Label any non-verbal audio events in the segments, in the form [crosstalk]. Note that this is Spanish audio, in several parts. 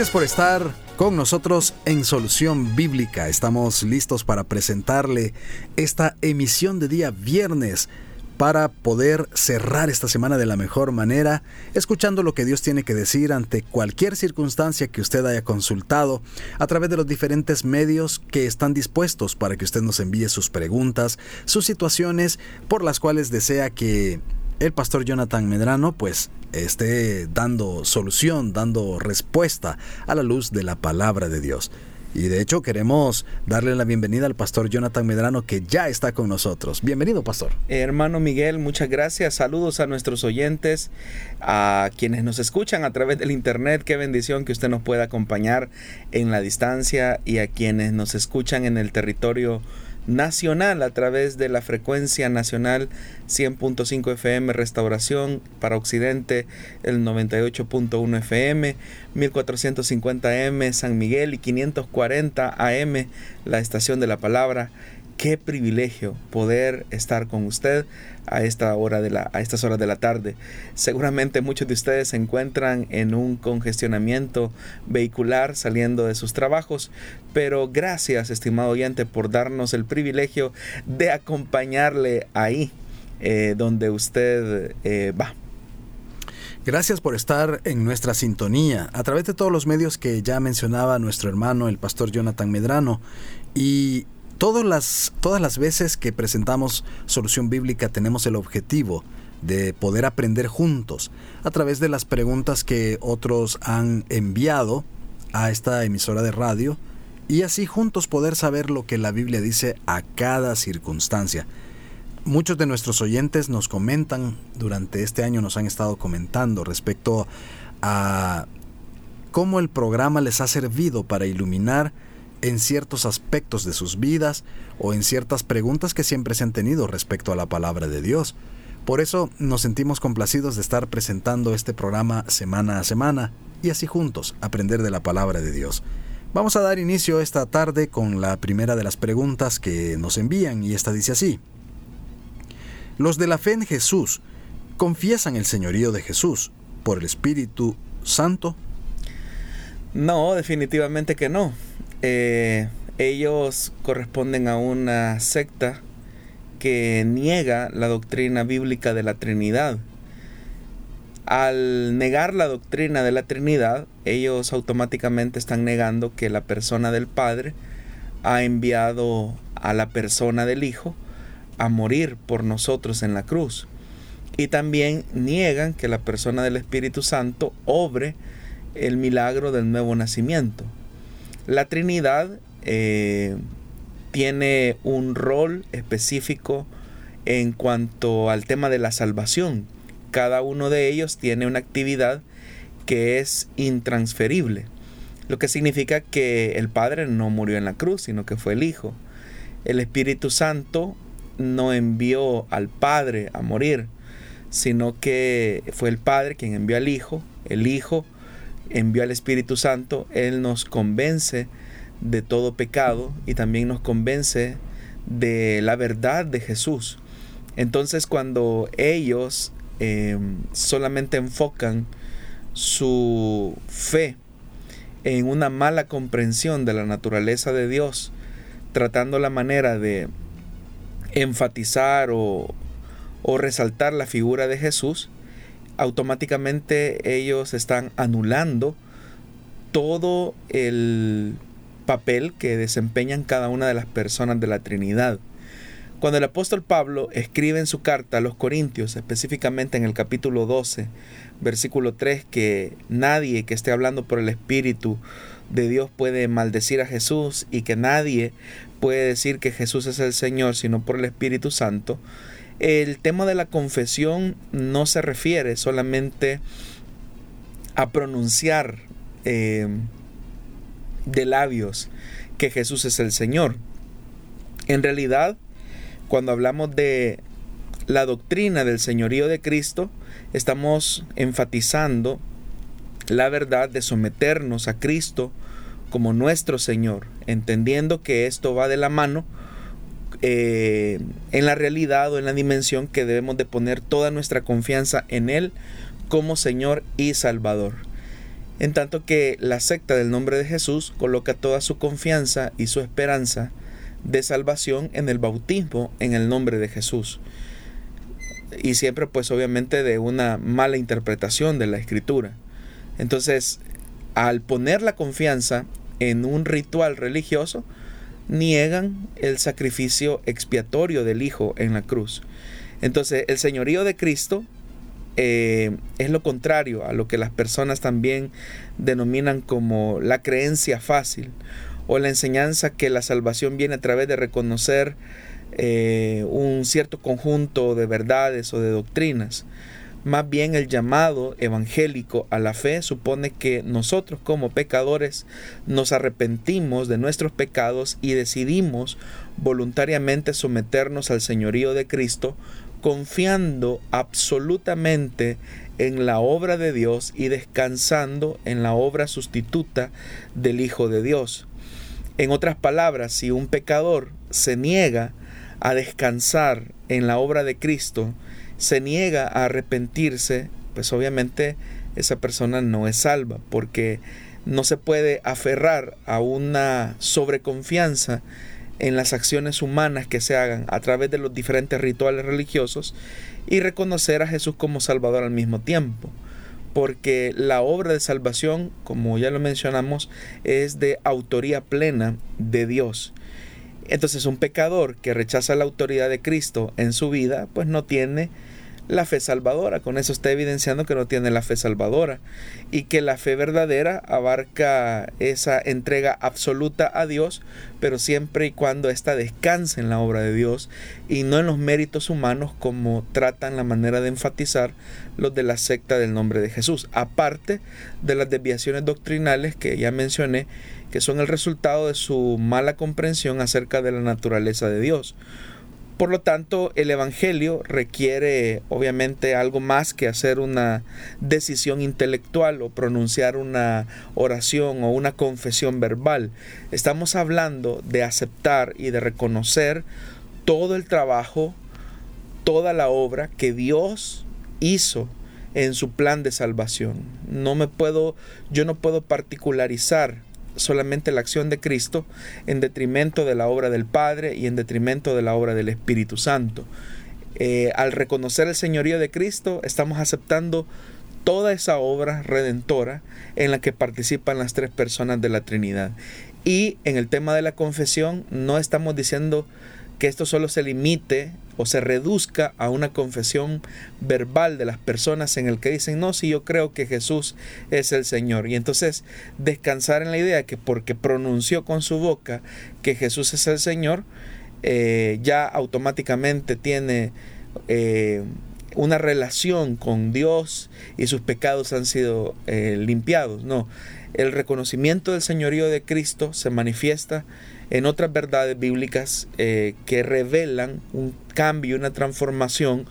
Gracias por estar con nosotros en Solución Bíblica. Estamos listos para presentarle esta emisión de día viernes para poder cerrar esta semana de la mejor manera, escuchando lo que Dios tiene que decir ante cualquier circunstancia que usted haya consultado a través de los diferentes medios que están dispuestos para que usted nos envíe sus preguntas, sus situaciones por las cuales desea que el pastor Jonathan Medrano pues esté dando solución, dando respuesta a la luz de la palabra de Dios. Y de hecho queremos darle la bienvenida al pastor Jonathan Medrano que ya está con nosotros. Bienvenido, pastor. Hermano Miguel, muchas gracias. Saludos a nuestros oyentes, a quienes nos escuchan a través del internet. Qué bendición que usted nos pueda acompañar en la distancia y a quienes nos escuchan en el territorio nacional a través de la frecuencia nacional 100.5 FM Restauración para Occidente el 98.1 FM 1450 M San Miguel y 540 AM la estación de la palabra qué privilegio poder estar con usted a, esta hora de la, a estas horas de la tarde. Seguramente muchos de ustedes se encuentran en un congestionamiento vehicular saliendo de sus trabajos, pero gracias, estimado oyente, por darnos el privilegio de acompañarle ahí eh, donde usted eh, va. Gracias por estar en nuestra sintonía a través de todos los medios que ya mencionaba nuestro hermano el pastor Jonathan Medrano y Todas las, todas las veces que presentamos solución bíblica tenemos el objetivo de poder aprender juntos a través de las preguntas que otros han enviado a esta emisora de radio y así juntos poder saber lo que la Biblia dice a cada circunstancia. Muchos de nuestros oyentes nos comentan, durante este año nos han estado comentando respecto a cómo el programa les ha servido para iluminar en ciertos aspectos de sus vidas o en ciertas preguntas que siempre se han tenido respecto a la palabra de Dios. Por eso nos sentimos complacidos de estar presentando este programa semana a semana y así juntos aprender de la palabra de Dios. Vamos a dar inicio esta tarde con la primera de las preguntas que nos envían y esta dice así. Los de la fe en Jesús confiesan el señorío de Jesús por el Espíritu Santo. No, definitivamente que no. Eh, ellos corresponden a una secta que niega la doctrina bíblica de la Trinidad. Al negar la doctrina de la Trinidad, ellos automáticamente están negando que la persona del Padre ha enviado a la persona del Hijo a morir por nosotros en la cruz. Y también niegan que la persona del Espíritu Santo obre el milagro del nuevo nacimiento. La Trinidad eh, tiene un rol específico en cuanto al tema de la salvación. Cada uno de ellos tiene una actividad que es intransferible, lo que significa que el Padre no murió en la cruz, sino que fue el Hijo. El Espíritu Santo no envió al Padre a morir, sino que fue el Padre quien envió al Hijo, el Hijo envió al Espíritu Santo, Él nos convence de todo pecado y también nos convence de la verdad de Jesús. Entonces cuando ellos em, solamente enfocan su fe en una mala comprensión de la naturaleza de Dios, tratando la manera de enfatizar o, o resaltar la figura de Jesús, automáticamente ellos están anulando todo el papel que desempeñan cada una de las personas de la Trinidad. Cuando el apóstol Pablo escribe en su carta a los Corintios, específicamente en el capítulo 12, versículo 3, que nadie que esté hablando por el Espíritu de Dios puede maldecir a Jesús y que nadie puede decir que Jesús es el Señor sino por el Espíritu Santo, el tema de la confesión no se refiere solamente a pronunciar eh, de labios que Jesús es el Señor. En realidad, cuando hablamos de la doctrina del señorío de Cristo, estamos enfatizando la verdad de someternos a Cristo como nuestro Señor, entendiendo que esto va de la mano eh, en la realidad o en la dimensión que debemos de poner toda nuestra confianza en Él como Señor y Salvador. En tanto que la secta del nombre de Jesús coloca toda su confianza y su esperanza de salvación en el bautismo en el nombre de Jesús. Y siempre pues obviamente de una mala interpretación de la escritura. Entonces, al poner la confianza en un ritual religioso, niegan el sacrificio expiatorio del Hijo en la cruz. Entonces, el señorío de Cristo eh, es lo contrario a lo que las personas también denominan como la creencia fácil o la enseñanza que la salvación viene a través de reconocer eh, un cierto conjunto de verdades o de doctrinas. Más bien el llamado evangélico a la fe supone que nosotros como pecadores nos arrepentimos de nuestros pecados y decidimos voluntariamente someternos al señorío de Cristo confiando absolutamente en la obra de Dios y descansando en la obra sustituta del Hijo de Dios. En otras palabras, si un pecador se niega a descansar en la obra de Cristo, se niega a arrepentirse, pues obviamente esa persona no es salva, porque no se puede aferrar a una sobreconfianza en las acciones humanas que se hagan a través de los diferentes rituales religiosos y reconocer a Jesús como Salvador al mismo tiempo. Porque la obra de salvación, como ya lo mencionamos, es de autoría plena de Dios. Entonces un pecador que rechaza la autoridad de Cristo en su vida, pues no tiene la fe salvadora. Con eso está evidenciando que no tiene la fe salvadora y que la fe verdadera abarca esa entrega absoluta a Dios, pero siempre y cuando ésta descanse en la obra de Dios y no en los méritos humanos como tratan la manera de enfatizar los de la secta del nombre de Jesús, aparte de las desviaciones doctrinales que ya mencioné, que son el resultado de su mala comprensión acerca de la naturaleza de Dios. Por lo tanto, el Evangelio requiere obviamente algo más que hacer una decisión intelectual o pronunciar una oración o una confesión verbal. Estamos hablando de aceptar y de reconocer todo el trabajo, toda la obra que Dios hizo en su plan de salvación. No me puedo, yo no puedo particularizar solamente la acción de Cristo en detrimento de la obra del Padre y en detrimento de la obra del Espíritu Santo. Eh, al reconocer el señorío de Cristo, estamos aceptando toda esa obra redentora en la que participan las tres personas de la Trinidad. Y en el tema de la confesión, no estamos diciendo que esto solo se limite o se reduzca a una confesión verbal de las personas en el que dicen, no, si yo creo que Jesús es el Señor. Y entonces descansar en la idea que porque pronunció con su boca que Jesús es el Señor, eh, ya automáticamente tiene eh, una relación con Dios y sus pecados han sido eh, limpiados. No, el reconocimiento del señorío de Cristo se manifiesta en otras verdades bíblicas eh, que revelan un cambio, una transformación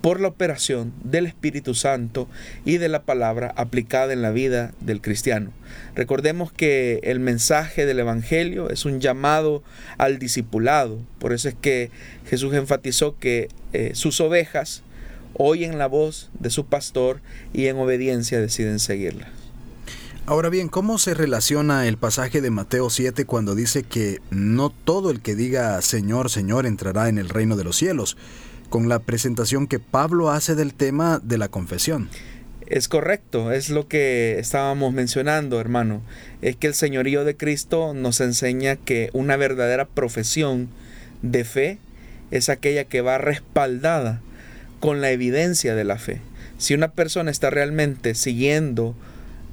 por la operación del Espíritu Santo y de la palabra aplicada en la vida del cristiano. Recordemos que el mensaje del Evangelio es un llamado al discipulado, por eso es que Jesús enfatizó que eh, sus ovejas oyen la voz de su pastor y en obediencia deciden seguirla. Ahora bien, ¿cómo se relaciona el pasaje de Mateo 7 cuando dice que no todo el que diga Señor, Señor entrará en el reino de los cielos, con la presentación que Pablo hace del tema de la confesión? Es correcto, es lo que estábamos mencionando, hermano. Es que el señorío de Cristo nos enseña que una verdadera profesión de fe es aquella que va respaldada con la evidencia de la fe. Si una persona está realmente siguiendo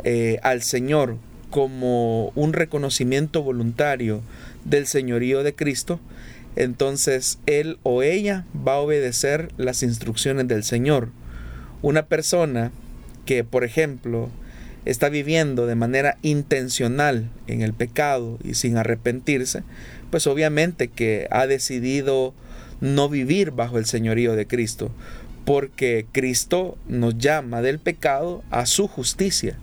eh, al Señor como un reconocimiento voluntario del señorío de Cristo, entonces él o ella va a obedecer las instrucciones del Señor. Una persona que, por ejemplo, está viviendo de manera intencional en el pecado y sin arrepentirse, pues obviamente que ha decidido no vivir bajo el señorío de Cristo, porque Cristo nos llama del pecado a su justicia.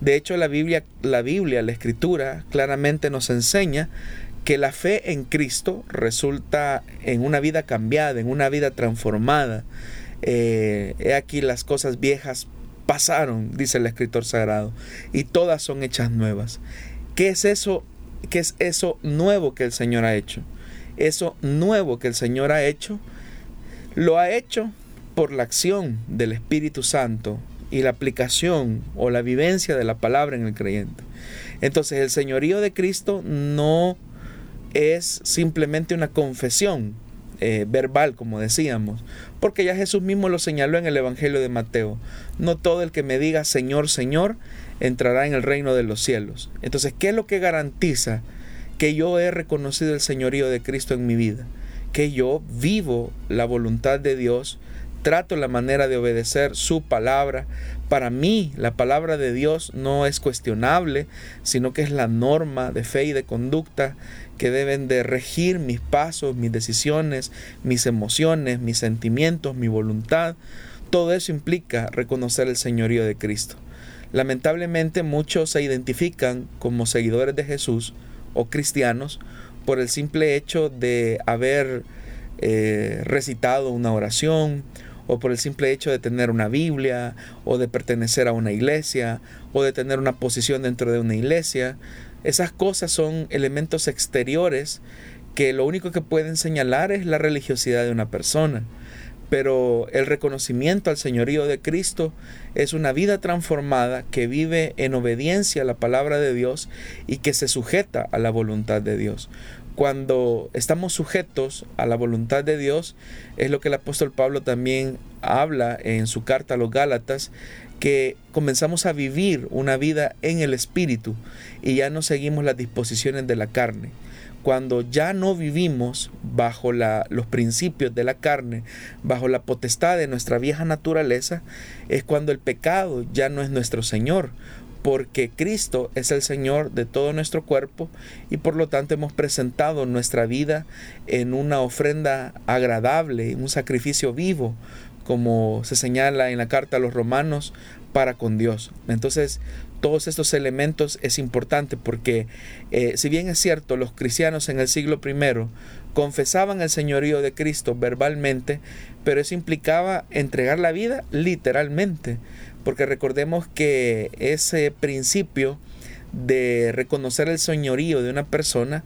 De hecho, la Biblia, la Biblia, la Escritura, claramente nos enseña que la fe en Cristo resulta en una vida cambiada, en una vida transformada. Eh, he aquí las cosas viejas pasaron, dice el escritor sagrado, y todas son hechas nuevas. ¿Qué es eso? ¿Qué es eso nuevo que el Señor ha hecho? Eso nuevo que el Señor ha hecho, lo ha hecho por la acción del Espíritu Santo y la aplicación o la vivencia de la palabra en el creyente. Entonces el señorío de Cristo no es simplemente una confesión eh, verbal, como decíamos, porque ya Jesús mismo lo señaló en el Evangelio de Mateo. No todo el que me diga Señor, Señor, entrará en el reino de los cielos. Entonces, ¿qué es lo que garantiza que yo he reconocido el señorío de Cristo en mi vida? Que yo vivo la voluntad de Dios trato la manera de obedecer su palabra. Para mí la palabra de Dios no es cuestionable, sino que es la norma de fe y de conducta que deben de regir mis pasos, mis decisiones, mis emociones, mis sentimientos, mi voluntad. Todo eso implica reconocer el señorío de Cristo. Lamentablemente muchos se identifican como seguidores de Jesús o cristianos por el simple hecho de haber eh, recitado una oración o por el simple hecho de tener una Biblia, o de pertenecer a una iglesia, o de tener una posición dentro de una iglesia. Esas cosas son elementos exteriores que lo único que pueden señalar es la religiosidad de una persona. Pero el reconocimiento al señorío de Cristo es una vida transformada que vive en obediencia a la palabra de Dios y que se sujeta a la voluntad de Dios cuando estamos sujetos a la voluntad de Dios, es lo que el apóstol Pablo también habla en su carta a los Gálatas, que comenzamos a vivir una vida en el Espíritu y ya no seguimos las disposiciones de la carne. Cuando ya no vivimos bajo los principios de la carne, bajo la potestad de nuestra vieja naturaleza, es cuando el pecado ya no es nuestro Señor, porque Cristo es el Señor de todo nuestro cuerpo y por lo tanto hemos presentado nuestra vida en una ofrenda agradable, un sacrificio vivo, como se señala en la carta a los romanos, para con Dios. Entonces, todos estos elementos es importante porque eh, si bien es cierto, los cristianos en el siglo I confesaban el señorío de Cristo verbalmente, pero eso implicaba entregar la vida literalmente porque recordemos que ese principio de reconocer el señorío de una persona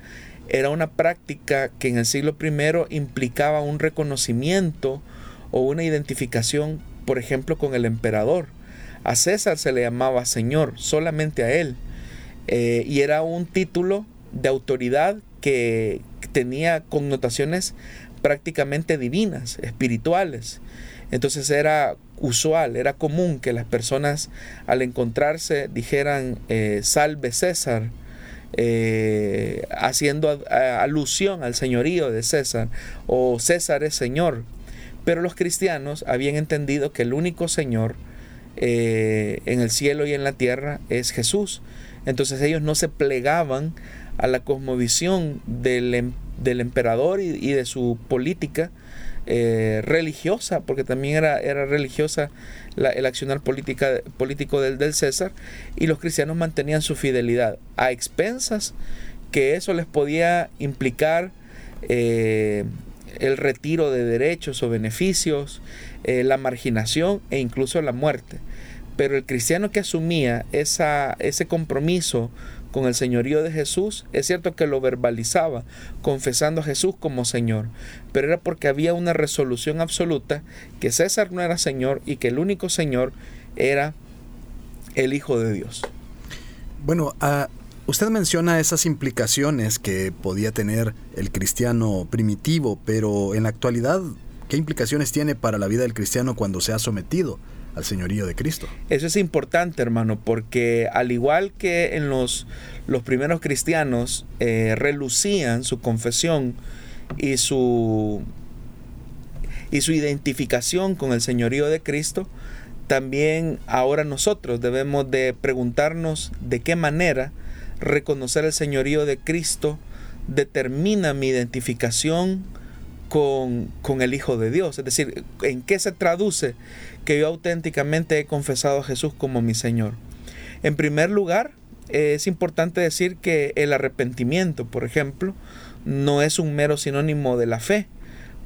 era una práctica que en el siglo I implicaba un reconocimiento o una identificación, por ejemplo, con el emperador. A César se le llamaba Señor, solamente a él. Eh, y era un título de autoridad que tenía connotaciones prácticamente divinas, espirituales. Entonces era usual, era común que las personas al encontrarse dijeran eh, salve César, eh, haciendo alusión al señorío de César, o César es Señor. Pero los cristianos habían entendido que el único Señor eh, en el cielo y en la tierra es Jesús. Entonces ellos no se plegaban a la cosmovisión del, em, emperador y de su política, eh, religiosa, porque también era, era religiosa el accionar política, político del, del César, y los cristianos mantenían su fidelidad a expensas que eso les podía implicar eh, el retiro de derechos o beneficios, eh, la marginación e incluso la muerte. Pero el cristiano que asumía esa, ese compromiso con el señorío de Jesús, es cierto que lo verbalizaba, confesando a Jesús como Señor, pero era porque había una resolución absoluta que César no era Señor y que el único Señor era el Hijo de Dios. Bueno, Usted menciona esas implicaciones que podía tener el cristiano primitivo, pero en la actualidad, ¿qué implicaciones tiene para la vida del cristiano cuando se ha sometido al señorío de Cristo? Eso es importante, hermano, porque al igual que en los, los primeros cristianos eh, relucían su confesión y su, y su identificación con el señorío de Cristo, también ahora nosotros debemos de preguntarnos de qué manera reconocer el señorío de Cristo determina mi identificación con, con, el Hijo de Dios. Es decir, ¿en qué se traduce que yo auténticamente he confesado a Jesús como mi Señor? En primer lugar, es importante decir que el arrepentimiento, por ejemplo, no es un mero sinónimo de la fe,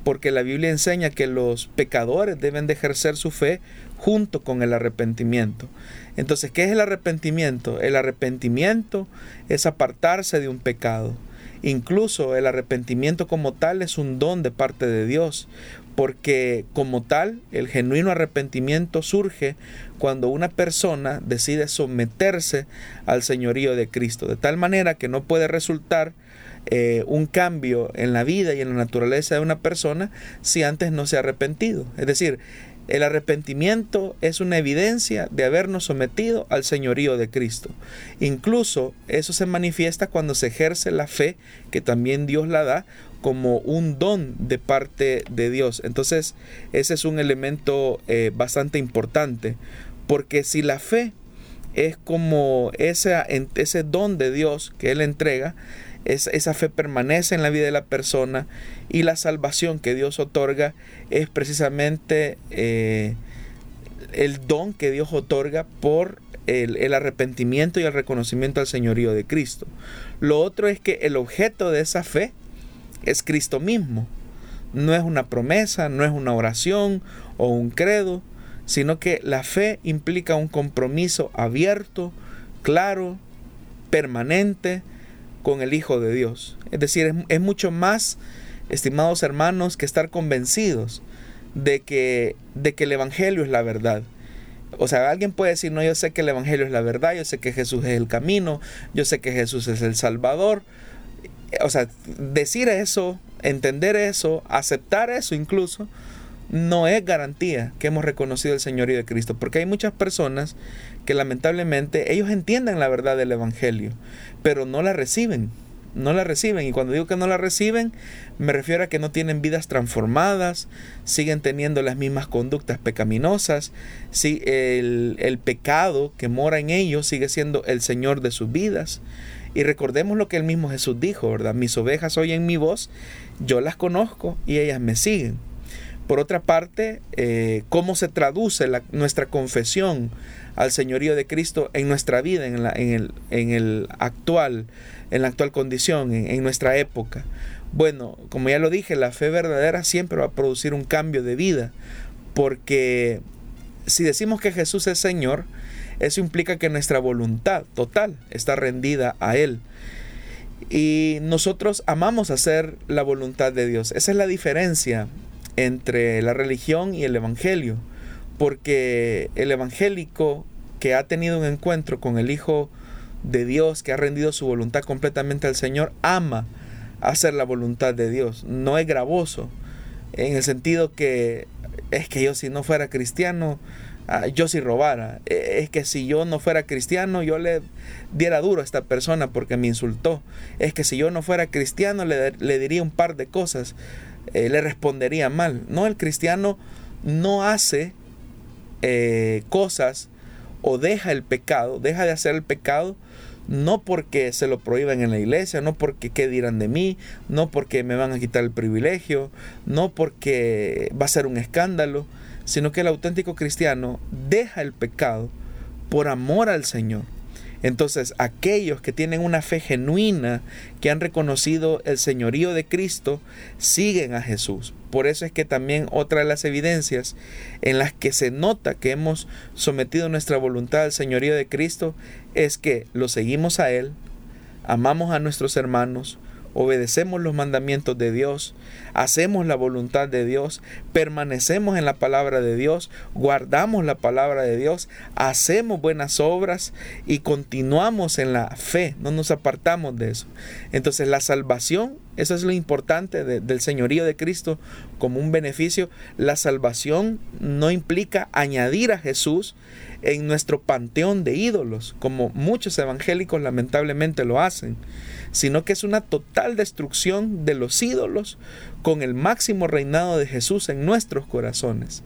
porque la Biblia enseña que los pecadores deben de ejercer su fe junto con el arrepentimiento. Entonces, ¿qué es el arrepentimiento? El arrepentimiento es apartarse de un pecado. Incluso el arrepentimiento como tal es un don de parte de Dios, porque como tal el genuino arrepentimiento surge cuando una persona decide someterse al señorío de Cristo, de tal manera que no puede resultar eh, un cambio en la vida y en la naturaleza de una persona si antes no se ha arrepentido. Es decir, el arrepentimiento es una evidencia de habernos sometido al señorío de Cristo. Incluso eso se manifiesta cuando se ejerce la fe que también Dios la da como un don de parte de Dios. Entonces ese es un elemento eh, bastante importante porque si la fe es como ese, ese don de Dios que Él entrega, esa fe permanece en la vida de la persona y la salvación que Dios otorga es precisamente eh, el don que Dios otorga por el, el, arrepentimiento y el reconocimiento al señorío de Cristo. Lo otro es que el objeto de esa fe es Cristo mismo. No es una promesa, no es una oración o un credo, sino que la fe implica un compromiso abierto, claro, permanente, con el Hijo de Dios. Es decir, es, mucho más, estimados hermanos, que estar convencidos de que, de que el Evangelio es la verdad. O sea, alguien puede decir, no, yo sé que el Evangelio es la verdad, yo sé que Jesús es el camino, yo sé que Jesús es el Salvador. O sea, decir eso, entender eso, aceptar eso incluso, no es garantía que hemos reconocido el Señorío de Cristo, porque hay muchas personas que lamentablemente ellos entienden la verdad del Evangelio, pero no la reciben, no la reciben. Y cuando digo que no la reciben, me refiero a que no tienen vidas transformadas, siguen teniendo las mismas conductas pecaminosas, si el, el pecado que mora en ellos sigue siendo el Señor de sus vidas. Y recordemos lo que el mismo Jesús dijo, ¿verdad? Mis ovejas oyen mi voz, yo las conozco y ellas me siguen. Por otra parte, eh, cómo se traduce nuestra confesión al señorío de Cristo en nuestra vida, en, la, el, actual, en la actual condición, en, nuestra época. Bueno, como ya lo dije, la fe verdadera siempre va a producir un cambio de vida, porque si decimos que Jesús es Señor, eso implica que nuestra voluntad total está rendida a Él. Y nosotros amamos hacer la voluntad de Dios. Esa es la diferencia entre la religión y el evangelio, porque el evangélico que ha tenido un encuentro con el Hijo de Dios, que ha rendido su voluntad completamente al Señor, ama hacer la voluntad de Dios, no es gravoso, en el sentido que es que yo si no fuera cristiano, ah, yo si robara, e, es que si yo no fuera cristiano, yo le diera duro a esta persona porque me insultó, es que si yo no fuera cristiano, le, le diría un par de cosas, eh, le respondería mal. No, el cristiano no hace eh, cosas o deja el pecado, deja de hacer el pecado, no porque se lo prohíban en la iglesia, no porque qué dirán de mí, no porque me van a quitar el privilegio, no porque va a ser un escándalo, sino que el auténtico cristiano deja el pecado por amor al Señor. Entonces, aquellos que tienen una fe genuina, que han reconocido el señorío de Cristo, siguen a Jesús. Por eso es que también otra de las evidencias en las que se nota que hemos sometido nuestra voluntad al señorío de Cristo es que lo seguimos a Él, amamos a nuestros hermanos, obedecemos los mandamientos de Dios, hacemos la voluntad de Dios, permanecemos en la palabra de Dios, guardamos la palabra de Dios, hacemos buenas obras y continuamos en la fe, no nos apartamos de eso. Entonces la salvación, eso es lo importante del señorío de Cristo como un beneficio. La salvación no implica añadir a Jesús en nuestro panteón de ídolos, como muchos evangélicos lamentablemente lo hacen sino que es una total destrucción de los ídolos con el máximo reinado de Jesús en nuestros corazones.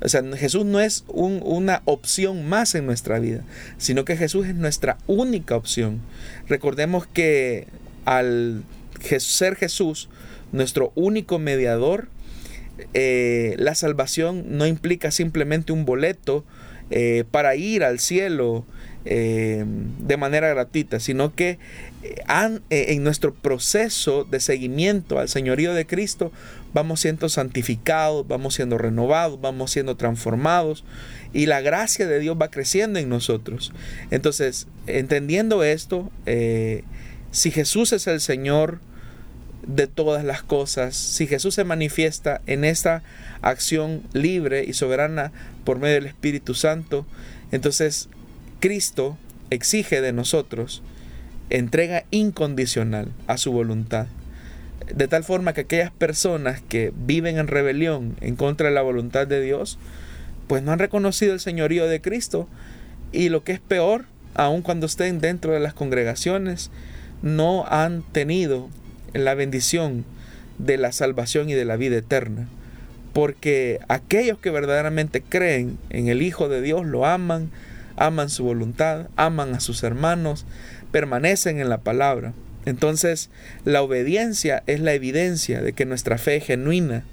O sea, Jesús no es una opción más en nuestra vida, sino que Jesús es nuestra única opción. Recordemos que al ser Jesús nuestro único mediador, eh, la salvación no implica simplemente un boleto eh, para ir al cielo eh, de manera gratuita, sino que eh, en nuestro proceso de seguimiento al señorío de Cristo vamos siendo santificados, vamos siendo renovados, vamos siendo transformados y la gracia de Dios va creciendo en nosotros. Entonces, entendiendo esto, si Jesús es el Señor de todas las cosas, si Jesús se manifiesta en esta acción libre y soberana por medio del Espíritu Santo, entonces Cristo exige de nosotros entrega incondicional a su voluntad. De tal forma que aquellas personas que viven en rebelión en contra de la voluntad de Dios, pues no han reconocido el señorío de Cristo. Y lo que es peor, aun cuando estén dentro de las congregaciones, no han tenido la bendición de la salvación y de la vida eterna. Porque aquellos que verdaderamente creen en el Hijo de Dios lo aman, aman su voluntad, aman a sus hermanos, permanecen en la palabra. Entonces, la obediencia es la evidencia de que nuestra fe es genuina.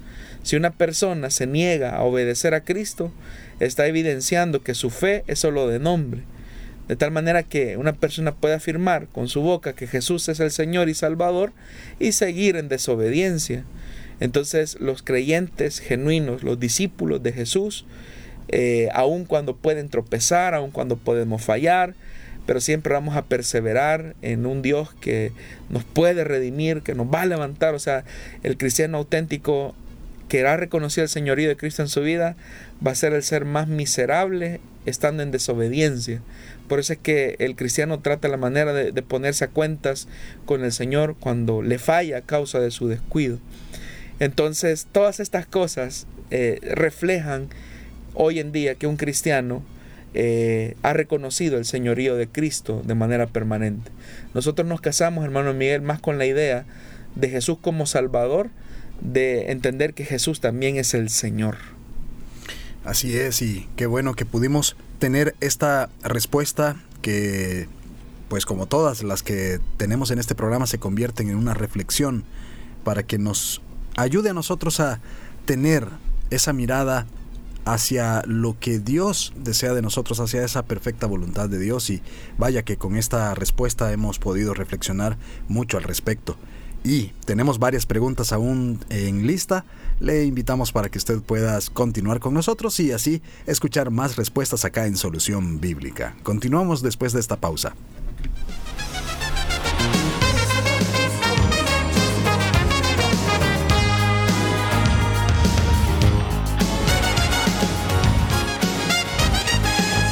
Si una persona se niega a obedecer a Cristo, está evidenciando que su fe es solo de nombre. De tal manera que una persona puede afirmar con su boca que Jesús es el Señor y Salvador y seguir en desobediencia. Entonces los creyentes genuinos, los discípulos de Jesús, eh, aun cuando pueden tropezar, aun cuando podemos fallar, pero siempre vamos a perseverar en un Dios que nos puede redimir, que nos va a levantar. O sea, el cristiano auténtico que ha reconocido el señorío de Cristo en su vida va a ser el ser más miserable estando en desobediencia. Por eso es que el cristiano trata la manera de, ponerse a cuentas con el Señor cuando le falla a causa de su descuido. Entonces, todas estas cosas eh, reflejan hoy en día que un cristiano eh, ha reconocido el señorío de Cristo de manera permanente. Nosotros nos casamos, hermano Miguel, más con la idea de Jesús como Salvador, de entender que Jesús también es el Señor. Así es, y qué bueno que pudimos tener esta respuesta que, pues como todas las que tenemos en este programa, se convierten en una reflexión para que nos ayude a nosotros a tener esa mirada hacia lo que Dios desea de nosotros, hacia esa perfecta voluntad de Dios. Y vaya que con esta respuesta hemos podido reflexionar mucho al respecto. Y tenemos varias preguntas aún en lista. Le invitamos para que usted pueda continuar con nosotros y así escuchar más respuestas acá en Solución Bíblica. Continuamos después de esta pausa.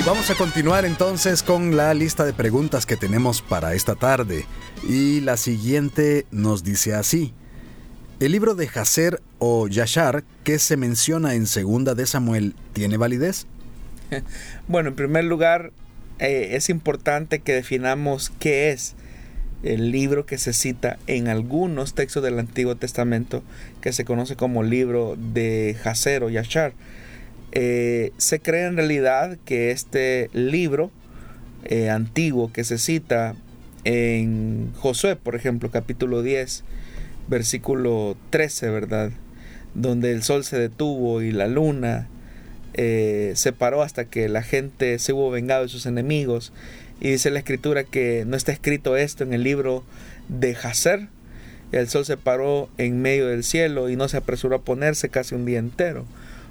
Y vamos a continuar entonces con la lista de preguntas que tenemos para esta tarde. Y la siguiente nos dice así. ¿El libro de Hazer o Yashar que se menciona en Segunda de Samuel tiene validez? [laughs] Bueno, en primer lugar, eh, es importante que definamos qué es el libro que se cita en algunos textos del Antiguo Testamento, que se conoce como libro de Hazer o Yashar. Eh, se cree en realidad que este libro eh, antiguo que se cita en Josué, por ejemplo, capítulo 10, versículo 13, ¿verdad? Donde el sol se detuvo y la luna eh, se paró hasta que la gente se hubo vengado de sus enemigos. Y dice la escritura que no está escrito esto en el libro de Hazer. El sol se paró en medio del cielo y no se apresuró a ponerse casi un día entero.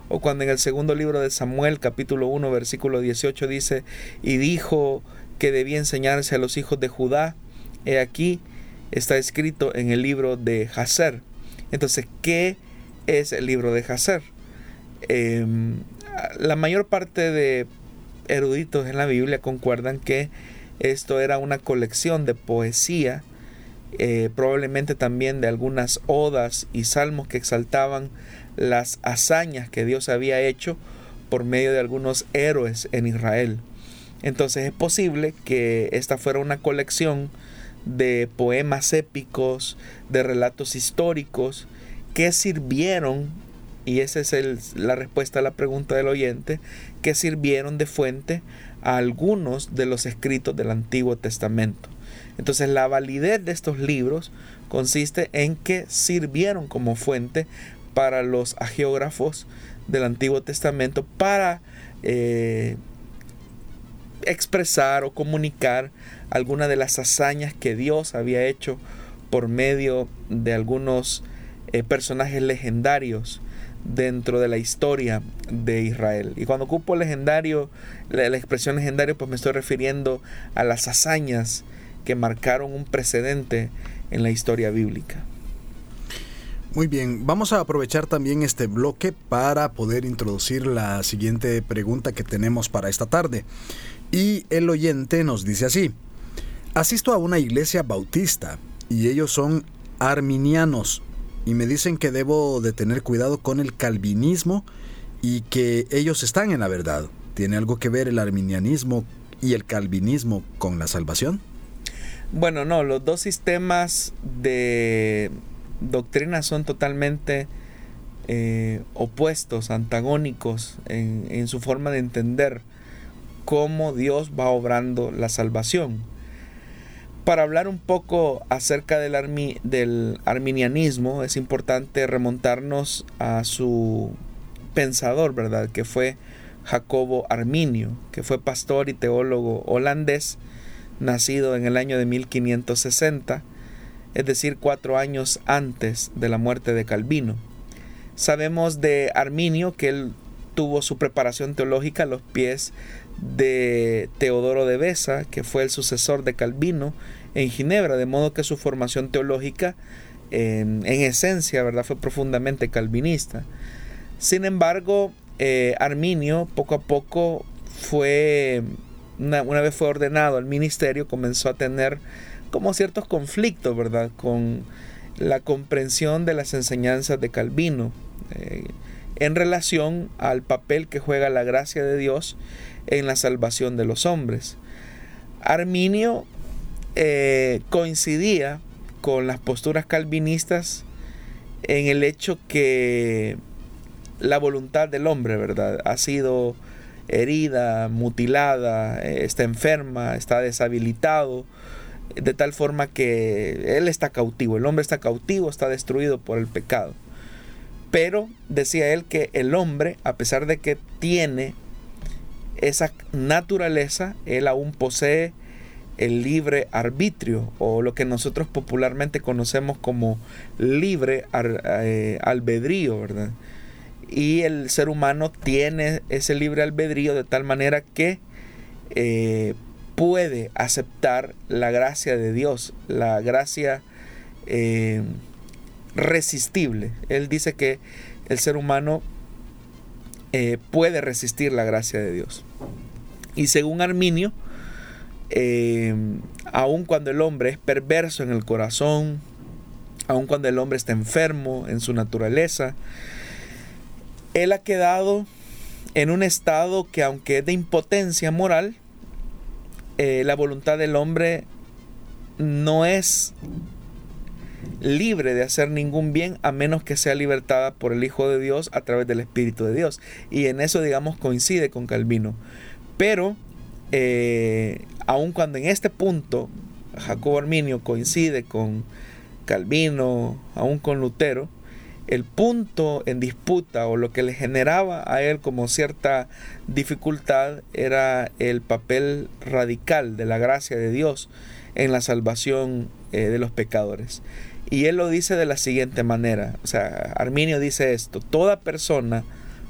O cuando en el segundo libro de Samuel, capítulo 1, versículo 18 dice, y dijo que debía enseñarse a los hijos de Judá. He aquí, está escrito en el libro de Hazer. Entonces, ¿qué es el libro de Hazer? Em, la mayor parte de eruditos en la Biblia concuerdan que esto era una colección de poesía, eh, probablemente también de algunas odas y salmos que exaltaban las hazañas que Dios había hecho por medio de algunos héroes en Israel. Entonces es posible que esta fuera una colección de poemas épicos, de relatos históricos, que sirvieron, y esa es la respuesta a la pregunta del oyente, que sirvieron de fuente a algunos de los escritos del Antiguo Testamento. Entonces la validez de estos libros consiste en que sirvieron como fuente para los agiógrafos del Antiguo Testamento para eh, expresar o comunicar alguna de las hazañas que Dios había hecho por medio de algunos eh, personajes legendarios dentro de la historia de Israel. Y cuando ocupo legendario, la, expresión legendario, pues me estoy refiriendo a las hazañas que marcaron un precedente en la historia bíblica. Muy bien, vamos a aprovechar también este bloque para poder introducir la siguiente pregunta que tenemos para esta tarde. Y el oyente nos dice así, asisto a una iglesia bautista y ellos son arminianos y me dicen que debo de tener cuidado con el calvinismo y que ellos están en la verdad. ¿Tiene algo que ver el arminianismo y el calvinismo con la salvación? Bueno, no, los dos sistemas de doctrina son totalmente eh, opuestos, antagónicos en, en su forma de entender cómo Dios va obrando la salvación para hablar un poco acerca del, del arminianismo, es importante remontarnos a su pensador, ¿verdad? Que fue Jacobo Arminio, que fue pastor y teólogo holandés, nacido en el año de 1560, es decir, cuatro años antes de la muerte de Calvino. Sabemos de Arminio que él tuvo su preparación teológica a los pies de Teodoro de Besa, que fue el sucesor de Calvino en Ginebra, de modo que su formación teológica en, esencia ¿verdad? fue profundamente calvinista. Sin embargo, eh, Arminio poco a poco fue, una, vez fue ordenado al ministerio, comenzó a tener como ciertos conflictos, ¿verdad? Con la comprensión de las enseñanzas de Calvino eh, en relación al papel que juega la gracia de Dios en la salvación de los hombres. Arminio eh, coincidía con las posturas calvinistas en el hecho que la voluntad del hombre, ¿verdad? Ha sido herida, mutilada, eh, está enferma, está deshabilitado, de tal forma que él está cautivo, el hombre está cautivo, está destruido por el pecado. Pero decía él que el hombre, a pesar de que tiene esa naturaleza, él aún posee el libre arbitrio o lo que nosotros popularmente conocemos como libre eh, albedrío, ¿verdad? Y el ser humano tiene ese libre albedrío de tal manera que eh, puede aceptar la gracia de Dios, la gracia eh, resistible. Él dice que el ser humano puede resistir la gracia de Dios. Y según Arminio, eh, aun cuando el hombre es perverso en el corazón, aun cuando el hombre está enfermo en su naturaleza, él ha quedado en un estado que aunque es de impotencia moral, eh, la voluntad del hombre no es libre de hacer ningún bien a menos que sea libertada por el Hijo de Dios a través del Espíritu de Dios. Y en eso, digamos, coincide con Calvino. Pero eh, aun cuando en este punto Jacobo Arminio coincide con Calvino, aún con Lutero, el punto en disputa o lo que le generaba a él como cierta dificultad era el papel radical de la gracia de Dios en la salvación eh, de los pecadores. Y él lo dice de la siguiente manera, o sea, Arminio dice esto, toda persona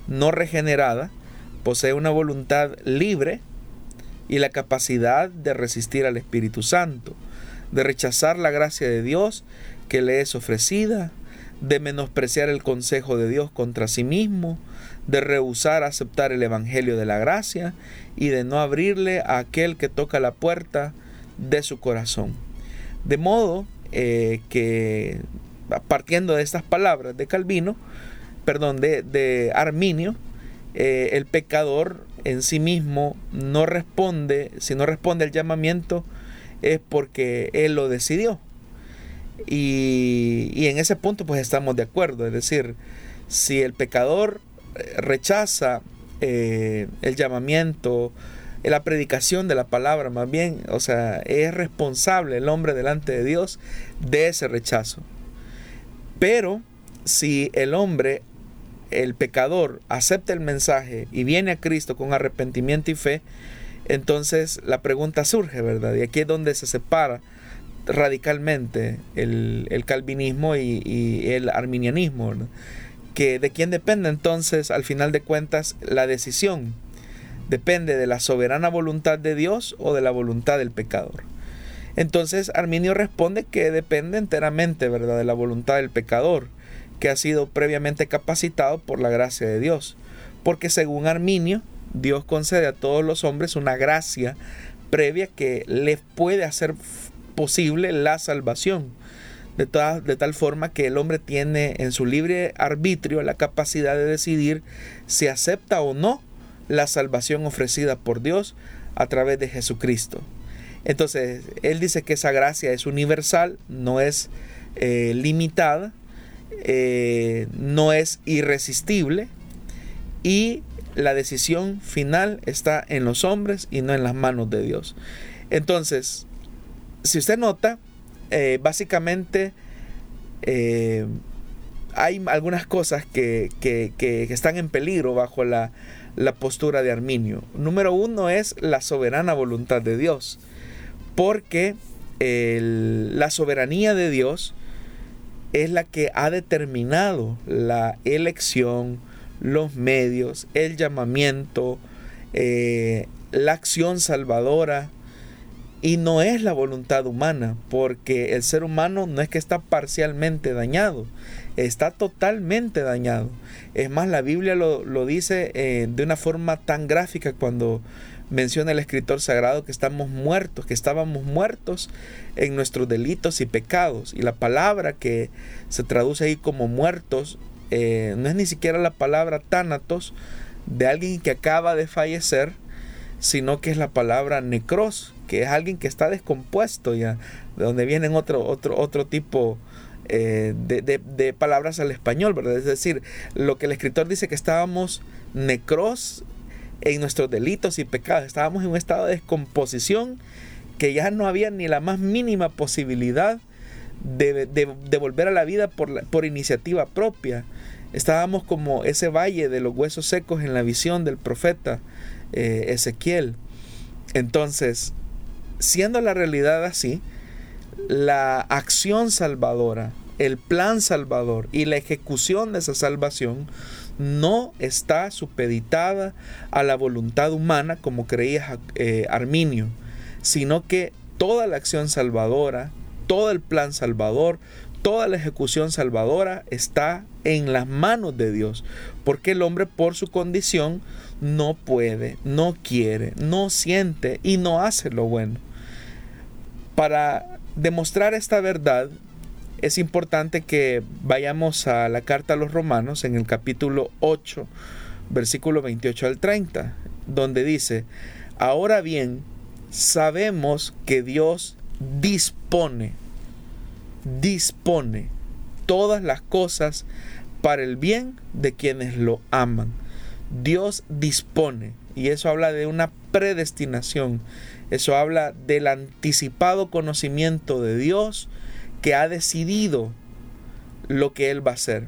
no regenerada posee una voluntad libre y la capacidad de resistir al Espíritu Santo, de rechazar la gracia de Dios que le es ofrecida de menospreciar el consejo de Dios contra sí mismo, de rehusar aceptar el Evangelio de la gracia y de no abrirle a aquel que toca la puerta de su corazón. De modo eh, que, partiendo de estas palabras de Calvino, perdón, de, Arminio, eh, el pecador en sí mismo no responde, si no responde al llamamiento, es porque él lo decidió. Y, en ese punto pues estamos de acuerdo. Es decir, si el pecador eh, rechaza eh, el llamamiento, eh, la predicación de la palabra, más bien, o sea, es responsable el hombre delante de Dios de ese rechazo. Pero si el hombre, el pecador, acepta el mensaje y viene a Cristo con arrepentimiento y fe, entonces la pregunta surge, ¿verdad? Y aquí es donde se separa radicalmente el, calvinismo y, el arminianismo. Que de quién depende entonces, al final de cuentas, la decisión. Depende de la soberana voluntad de Dios o de la voluntad del pecador. Entonces Arminio responde que depende enteramente, ¿verdad?, de la voluntad del pecador, que ha sido previamente capacitado por la gracia de Dios. Porque según Arminio, Dios concede a todos los hombres una gracia previa que les puede hacer posible la salvación. De, de tal forma que el hombre tiene en su libre arbitrio la capacidad de decidir si acepta o no la salvación ofrecida por Dios a través de Jesucristo. Entonces, él dice que esa gracia es universal, no es eh, limitada, eh, no es irresistible y la decisión final está en los hombres y no en las manos de Dios. Entonces, si usted nota, eh, básicamente eh, hay algunas cosas que, están en peligro bajo la, postura de Arminio. Número uno es la soberana voluntad de Dios, porque la soberanía de Dios es la que ha determinado la elección, los medios, el llamamiento, eh, la acción salvadora y no es la voluntad humana, porque el ser humano no es que está parcialmente dañado, está totalmente dañado. Es más, la Biblia lo, dice eh, de una forma tan gráfica cuando menciona el escritor sagrado que estamos muertos, que estábamos muertos en nuestros delitos y pecados. Y la palabra que se traduce ahí como muertos eh, no es ni siquiera la palabra tánatos de alguien que acaba de fallecer, sino que es la palabra necros, que es alguien que está descompuesto ya, de donde vienen otro, otro, otro tipo eh, de, palabras al español, ¿verdad? Es decir, lo que el escritor dice que estábamos necros en nuestros delitos y pecados, estábamos en un estado de descomposición que ya no había ni la más mínima posibilidad de, volver a la vida por, por iniciativa propia. Estábamos como ese valle de los huesos secos en la visión del profeta eh, Ezequiel. Entonces, siendo la realidad así, la acción salvadora, el plan salvador y la ejecución de esa salvación no está supeditada a la voluntad humana como creía eh, Arminio, sino que toda la acción salvadora, todo el plan salvador, toda la ejecución salvadora está en las manos de Dios, porque el hombre por su condición no puede, no quiere, no siente y no hace lo bueno. Para demostrar esta verdad es importante que vayamos a la carta a los romanos en el capítulo 8, versículo 28 al 30, donde dice, ahora bien, sabemos que Dios dispone, dispone todas las cosas para el bien de quienes lo aman. Dios dispone, y eso habla de una predestinación, eso habla del anticipado conocimiento de Dios que ha decidido lo que Él va a hacer.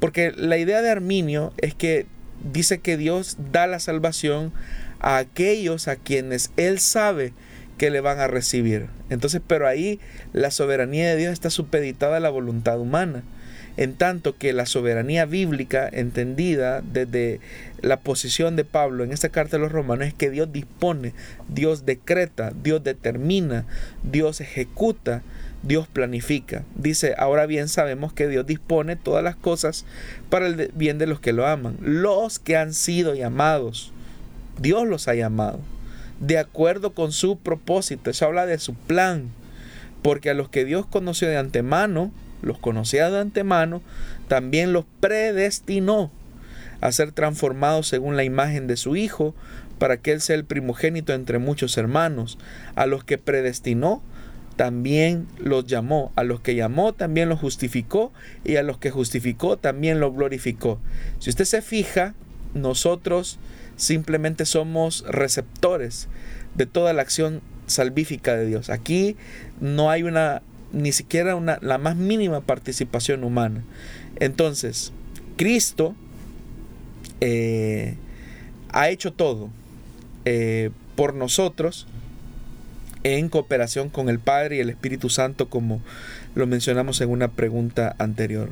Porque la idea de Arminio es que dice que Dios da la salvación a aquellos a quienes Él sabe que le van a recibir. Entonces, pero ahí la soberanía de Dios está supeditada a la voluntad humana. En tanto que la soberanía bíblica, entendida desde la posición de Pablo en esta carta de los romanos, es que Dios dispone, Dios decreta, Dios determina, Dios ejecuta, Dios planifica. Dice, ahora bien sabemos que Dios dispone todas las cosas para el bien de los que lo aman, los que han sido llamados. Dios los ha llamado de acuerdo con su propósito. Eso habla de su plan. Porque a los que Dios conoció de antemano, los conocía de antemano, también los predestinó a ser transformados según la imagen de su Hijo, para que Él sea el primogénito entre muchos hermanos. A los que predestinó, también los llamó. A los que llamó, también los justificó. Y a los que justificó, también los glorificó. Si usted se fija, nosotros simplemente somos receptores de toda la acción salvífica de Dios. Aquí no hay una, ni siquiera una, la más mínima participación humana. Entonces, Cristo eh, ha hecho todo eh, por nosotros en cooperación con el Padre y el Espíritu Santo, como lo mencionamos en una pregunta anterior.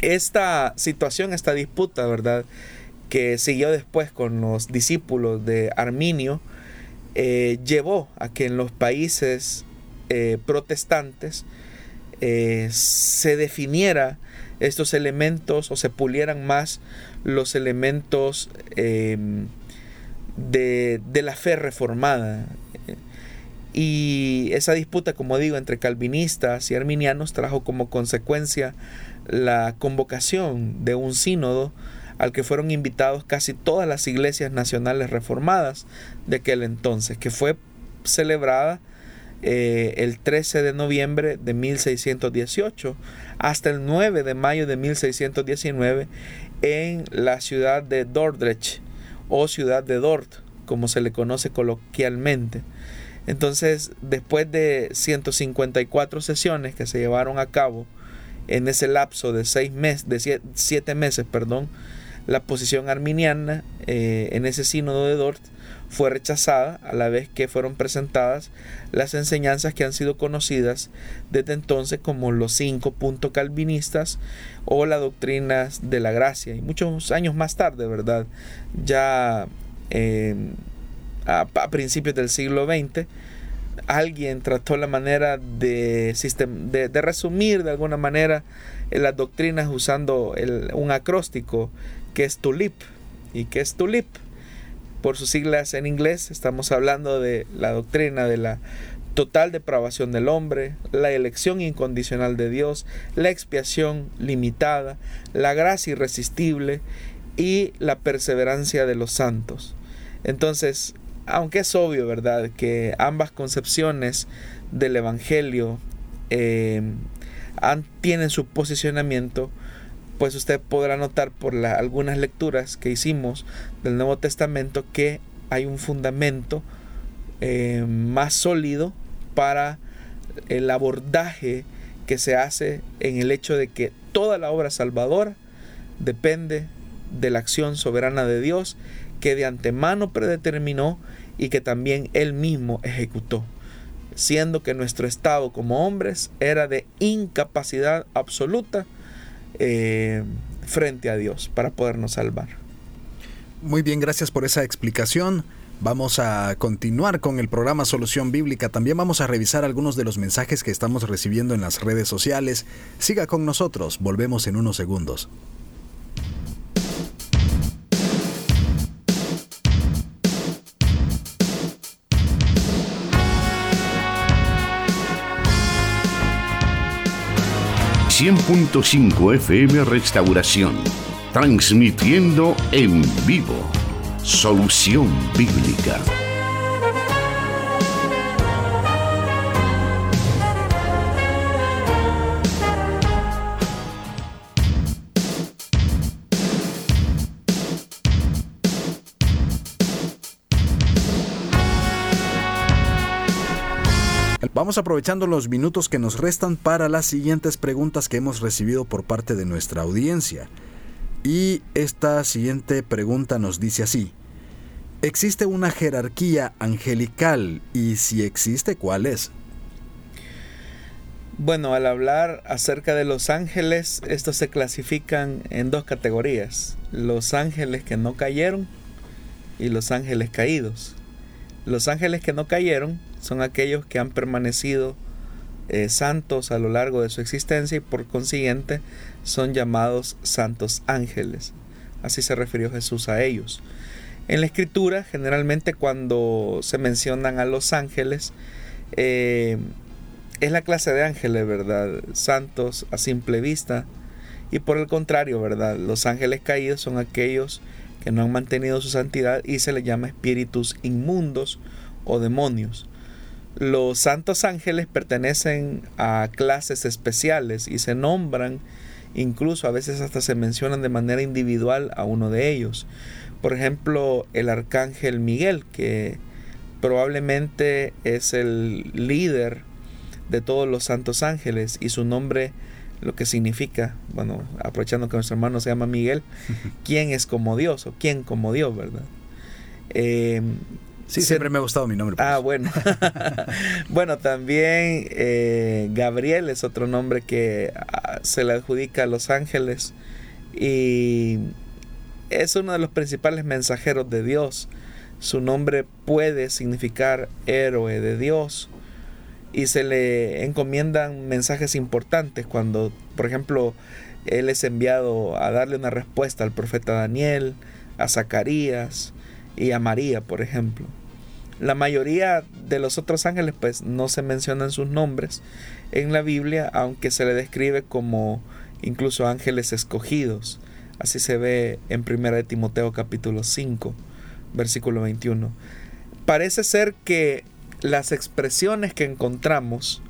Esta situación, esta disputa, ¿verdad? que siguió después con los discípulos de Arminio, eh, llevó a que en los países eh, protestantes eh, se definiera estos elementos o se pulieran más los elementos em, de, de, la fe reformada. Y esa disputa, como digo, entre calvinistas y arminianos trajo como consecuencia la convocación de un sínodo al que fueron invitados casi todas las iglesias nacionales reformadas de aquel entonces, que fue celebrada eh, el 13 de noviembre de 1618 hasta el 9 de mayo de 1619 en la ciudad de Dordrecht o ciudad de Dort, como se le conoce coloquialmente. Entonces, después de 154 sesiones que se llevaron a cabo en ese lapso de seis meses, de siete meses, perdón, la posición arminiana eh, en ese sínodo de Dort fue rechazada a la vez que fueron presentadas las enseñanzas que han sido conocidas desde entonces como los cinco puntos calvinistas o las doctrinas de la gracia. Y muchos años más tarde, ¿verdad? Ya eh, a, principios del siglo XX, alguien trató la manera de, de, de resumir de alguna manera las doctrinas usando un acróstico qué es tulip y qué es tulip. Por sus siglas en inglés estamos hablando de la doctrina de la total depravación del hombre, la elección incondicional de Dios, la expiación limitada, la gracia irresistible y la perseverancia de los santos. Entonces, aunque es obvio, ¿verdad?, que ambas concepciones del Evangelio eh, tienen su posicionamiento, pues usted podrá notar por algunas lecturas que hicimos del Nuevo Testamento que hay un fundamento eh, más sólido para el abordaje que se hace en el hecho de que toda la obra salvadora depende de la acción soberana de Dios que de antemano predeterminó y que también Él mismo ejecutó, siendo que nuestro estado como hombres era de incapacidad absoluta eh, frente a Dios para podernos salvar. Muy bien, gracias por esa explicación. Vamos a continuar con el programa Solución Bíblica. También vamos a revisar algunos de los mensajes que estamos recibiendo en las redes sociales. Siga con nosotros, volvemos en unos segundos. ...100.5 FM Restauración... ...transmitiendo en vivo... ...Solución Bíblica... Vamos aprovechando los minutos que nos restan para las siguientes preguntas que hemos recibido por parte de nuestra audiencia. Y esta siguiente pregunta nos dice así. ¿Existe una jerarquía angelical y si existe, cuál es? Bueno, al hablar acerca de los ángeles, estos se clasifican en dos categorías. Los ángeles que no cayeron y los ángeles caídos. Los ángeles que no cayeron son aquellos que han permanecido eh, santos a lo largo de su existencia y por consiguiente son llamados santos ángeles. Así se refirió Jesús a ellos. En la escritura, generalmente cuando se mencionan a los ángeles, eh, es la clase de ángeles, ¿verdad? Santos a simple vista. Y por el contrario, ¿verdad? Los ángeles caídos son aquellos que no han mantenido su santidad y se les llama espíritus inmundos o demonios. Los santos ángeles pertenecen a clases especiales y se nombran, incluso a veces hasta se mencionan de manera individual a uno de ellos. Por ejemplo, el arcángel Miguel, que probablemente es el líder de todos los santos ángeles y su nombre lo que significa, bueno, aprovechando que nuestro hermano se llama Miguel, [laughs] ¿quién es como Dios o quién como Dios, verdad? Eh, Sí, siempre me ha gustado mi nombre. Ah, bueno. [laughs] bueno, también eh, Gabriel es otro nombre que ah, se le adjudica a los ángeles y es uno de los principales mensajeros de Dios. Su nombre puede significar héroe de Dios y se le encomiendan mensajes importantes cuando, por ejemplo, él es enviado a darle una respuesta al profeta Daniel, a Zacarías y a María, por ejemplo. La mayoría de los otros ángeles pues no se mencionan sus nombres en la Biblia, aunque se le describe como incluso ángeles escogidos. Así se ve en 1 Timoteo capítulo 5, versículo 21. Parece ser que las expresiones que encontramos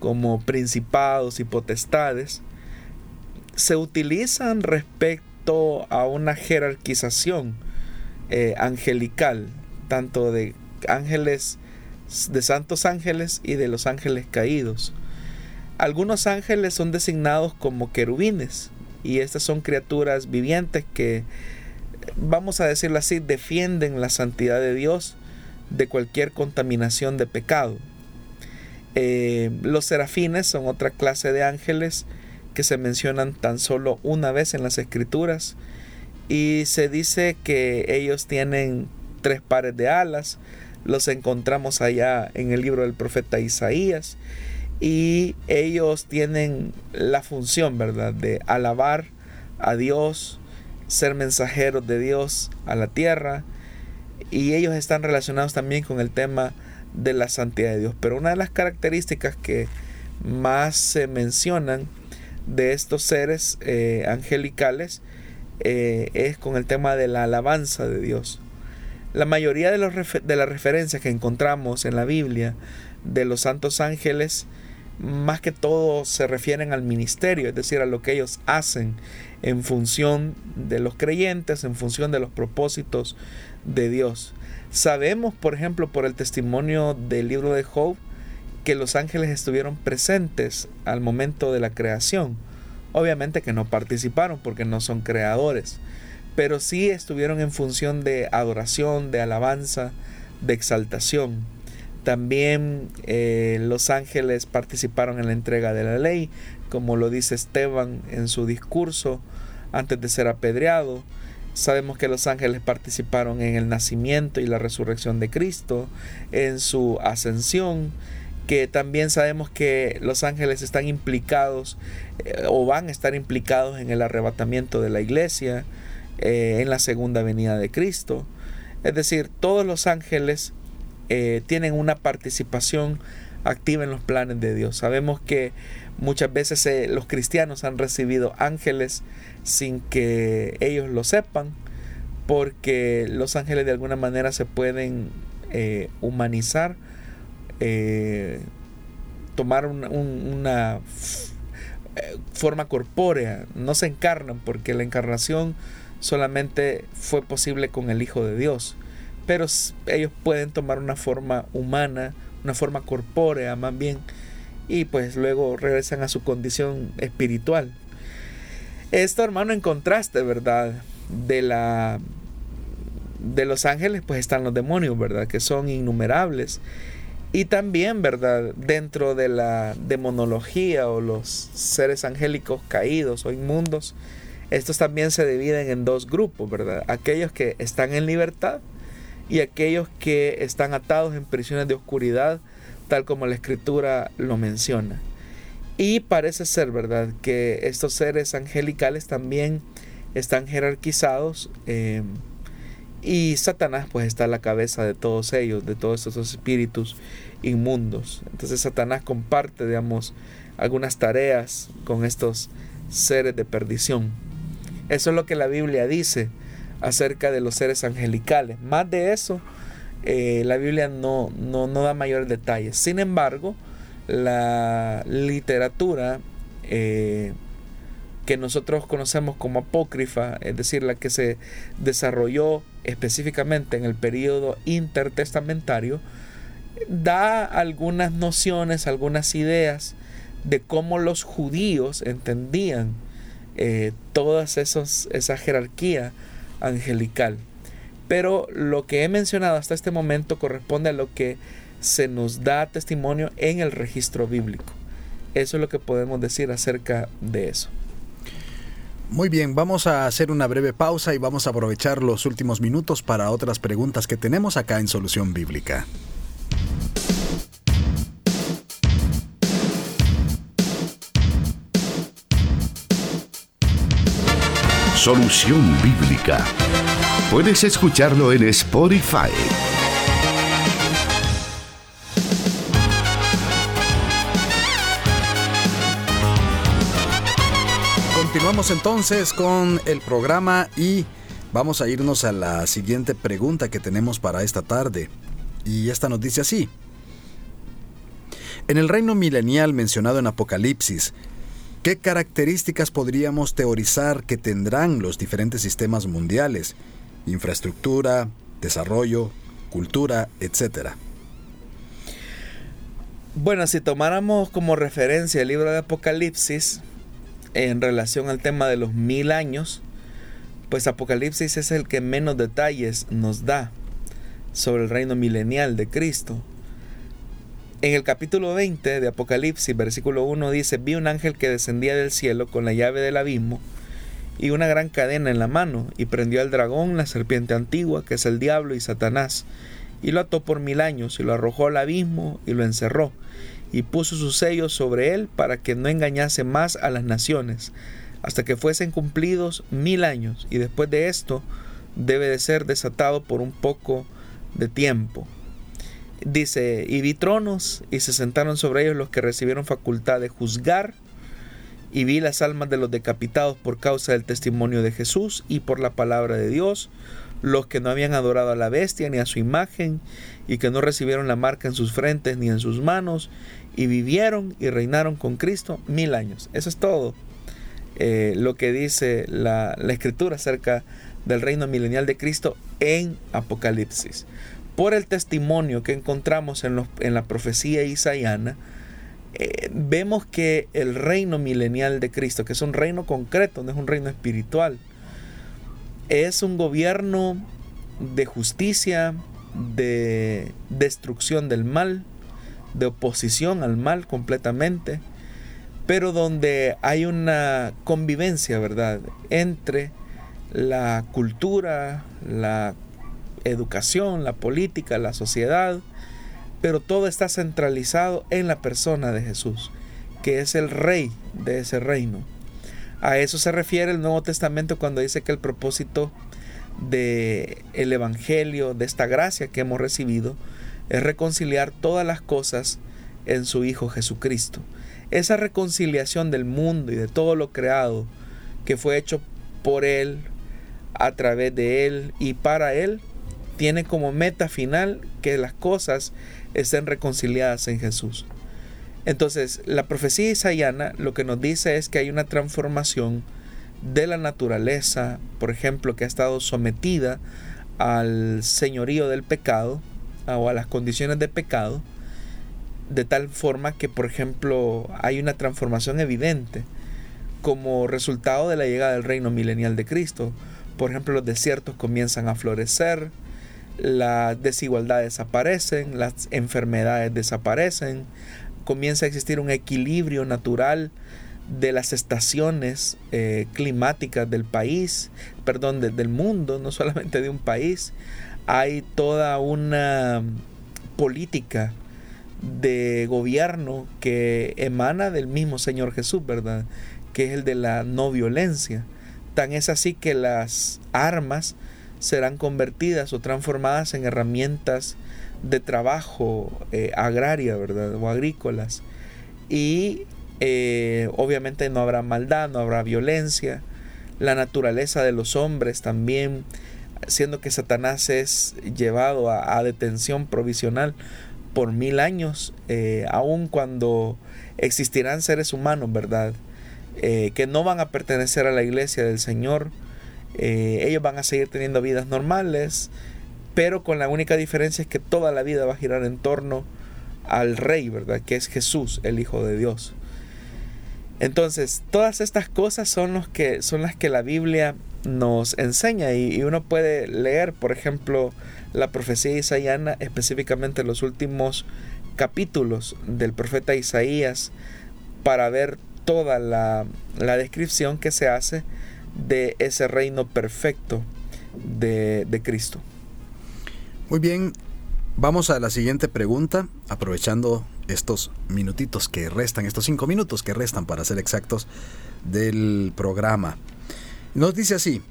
como principados y potestades se utilizan respecto a una jerarquización eh, angelical, tanto de ángeles, de santos ángeles y de los ángeles caídos. Algunos ángeles son designados como querubines y estas son criaturas vivientes que, vamos a decirlo así, defienden la santidad de Dios de cualquier contaminación de pecado. Eh, los serafines son otra clase de ángeles que se mencionan tan solo una vez en las escrituras y se dice que ellos tienen tres pares de alas, los encontramos allá en el libro del profeta Isaías y ellos tienen la función, ¿verdad?, de alabar a Dios, ser mensajeros de Dios a la tierra y ellos están relacionados también con el tema de la santidad de Dios. Pero una de las características que más se mencionan de estos seres eh, angelicales eh, es con el tema de la alabanza de Dios. La mayoría de, los de las referencias que encontramos en la Biblia de los santos ángeles, más que todo se refieren al ministerio, es decir, a lo que ellos hacen en función de los creyentes, en función de los propósitos de Dios. Sabemos, por ejemplo, por el testimonio del libro de Job, que los ángeles estuvieron presentes al momento de la creación. Obviamente que no participaron porque no son creadores, pero sí estuvieron en función de adoración, de alabanza, de exaltación. También eh, los ángeles participaron en la entrega de la ley, como lo dice Esteban en su discurso antes de ser apedreado. Sabemos que los ángeles participaron en el nacimiento y la resurrección de Cristo, en su ascensión, que también sabemos que los ángeles están implicados eh, o van a estar implicados en el arrebatamiento de la iglesia, eh, en la segunda venida de Cristo. Es decir, todos los ángeles eh, tienen una participación activa en los planes de Dios. Sabemos que muchas veces eh, los cristianos han recibido ángeles sin que ellos lo sepan, porque los ángeles de alguna manera se pueden humanizar, tomar una forma corpórea, no se encarnan porque la encarnación solamente fue posible con el Hijo de Dios. Pero ellos pueden tomar una forma humana, una forma corpórea más bien, y pues luego regresan a su condición espiritual. Esto, hermano, en contraste, ¿verdad? De la de los ángeles, pues están los demonios, ¿verdad? Que son innumerables. Y también, ¿verdad? Dentro de la demonología o los seres angélicos caídos o inmundos, estos también se dividen en dos grupos, ¿verdad? Aquellos que están en libertad y aquellos que están atados en prisiones de oscuridad, tal como la escritura lo menciona. Y parece ser, ¿verdad?, que estos seres angelicales también están jerarquizados eh, y Satanás pues está a la cabeza de todos ellos, de todos estos espíritus inmundos. Entonces Satanás comparte, digamos, algunas tareas con estos seres de perdición. Eso es lo que la Biblia dice acerca de los seres angelicales. Más de eso, eh, la Biblia no, no, no, da mayores detalles. Sin embargo, la literatura eh, que nosotros conocemos como apócrifa, es decir, la que se desarrolló específicamente en el periodo intertestamentario, da algunas nociones, algunas ideas de cómo los judíos entendían eh, toda esa jerarquía angelical. Pero lo que he mencionado hasta este momento corresponde a lo que se nos da testimonio en el registro bíblico. Eso es lo que podemos decir acerca de eso. Muy bien, vamos a hacer una breve pausa y vamos a aprovechar los últimos minutos para otras preguntas que tenemos acá en Solución Bíblica. Solución Bíblica. Puedes escucharlo en Spotify. Continuamos entonces con el programa y vamos a irnos a la siguiente pregunta que tenemos para esta tarde. Y esta nos dice así. En el reino milenial mencionado en Apocalipsis, ¿qué características podríamos teorizar que tendrán los diferentes sistemas mundiales? Infraestructura, desarrollo, cultura, etcétera. Bueno, si tomáramos como referencia el libro de Apocalipsis, en relación al tema de los mil años, pues Apocalipsis es el que menos detalles nos da sobre el reino milenial de Cristo. En el capítulo 20 de Apocalipsis, versículo 1 dice, vi un ángel que descendía del cielo con la llave del abismo y una gran cadena en la mano, y prendió al dragón, la serpiente antigua, que es el diablo y Satanás, y lo ató por mil años, y lo arrojó al abismo, y lo encerró, y puso sus sellos sobre él para que no engañase más a las naciones, hasta que fuesen cumplidos mil años, y después de esto debe de ser desatado por un poco de tiempo. Dice, y vi tronos, y se sentaron sobre ellos los que recibieron facultad de juzgar, y vi las almas de los decapitados por causa del testimonio de Jesús y por la palabra de Dios, los que no habían adorado a la bestia ni a su imagen, y que no recibieron la marca en sus frentes ni en sus manos, y vivieron y reinaron con Cristo mil años. Eso es todo eh, lo que dice la, escritura acerca del reino milenial de Cristo en Apocalipsis. Por el testimonio que encontramos en, la profecía isaiana, eh, vemos que el reino milenial de Cristo, que es un reino concreto, no es un reino espiritual, es un gobierno de justicia, de destrucción del mal, de oposición al mal completamente, pero donde hay una convivencia, ¿verdad?, entre la cultura, la educación, la política, la sociedad, pero todo está centralizado en la persona de Jesús, que es el rey de ese reino. A eso se refiere el Nuevo Testamento cuando dice que el propósito de el evangelio, de esta gracia que hemos recibido, es reconciliar todas las cosas en su Hijo Jesucristo. Esa reconciliación del mundo y de todo lo creado que fue hecho por Él, a través de Él y para Él, tiene como meta final que las cosas estén reconciliadas en Jesús. Entonces, la profecía isaiana lo que nos dice es que hay una transformación de la naturaleza, por ejemplo, que ha estado sometida al señorío del pecado o a las condiciones de pecado, de tal forma que, por ejemplo, hay una transformación evidente como resultado de la llegada del reino milenial de Cristo. Por ejemplo, los desiertos comienzan a florecer, las desigualdades desaparecen, las enfermedades desaparecen, comienza a existir un equilibrio natural de las estaciones eh, climáticas del país, perdón, del mundo, no solamente de un país. Hay toda una política de gobierno que emana del mismo Señor Jesús, ¿verdad? Que es el de la no violencia. Tan es así que las armas serán convertidas o transformadas en herramientas de trabajo eh, agraria, ¿verdad? O agrícolas. Y eh, obviamente no habrá maldad, no habrá violencia. La naturaleza de los hombres también, siendo que Satanás es llevado a, detención provisional por mil años, eh, aun cuando existirán seres humanos, ¿verdad? que no van a pertenecer a la iglesia del Señor, eh, ellos van a seguir teniendo vidas normales, pero con la única diferencia es que toda la vida va a girar en torno al Rey, ¿verdad? Que es Jesús, el Hijo de Dios. Entonces, todas estas cosas son, los que, son las que la Biblia nos enseña y, uno puede leer, por ejemplo, la profecía isaiana, específicamente los últimos capítulos del profeta Isaías, para ver toda la, la descripción que se hace de ese reino perfecto de, Cristo. Muy bien, vamos a la siguiente pregunta, aprovechando estos minutitos que restan, estos cinco minutos que restan para ser exactos del programa. Nos dice así,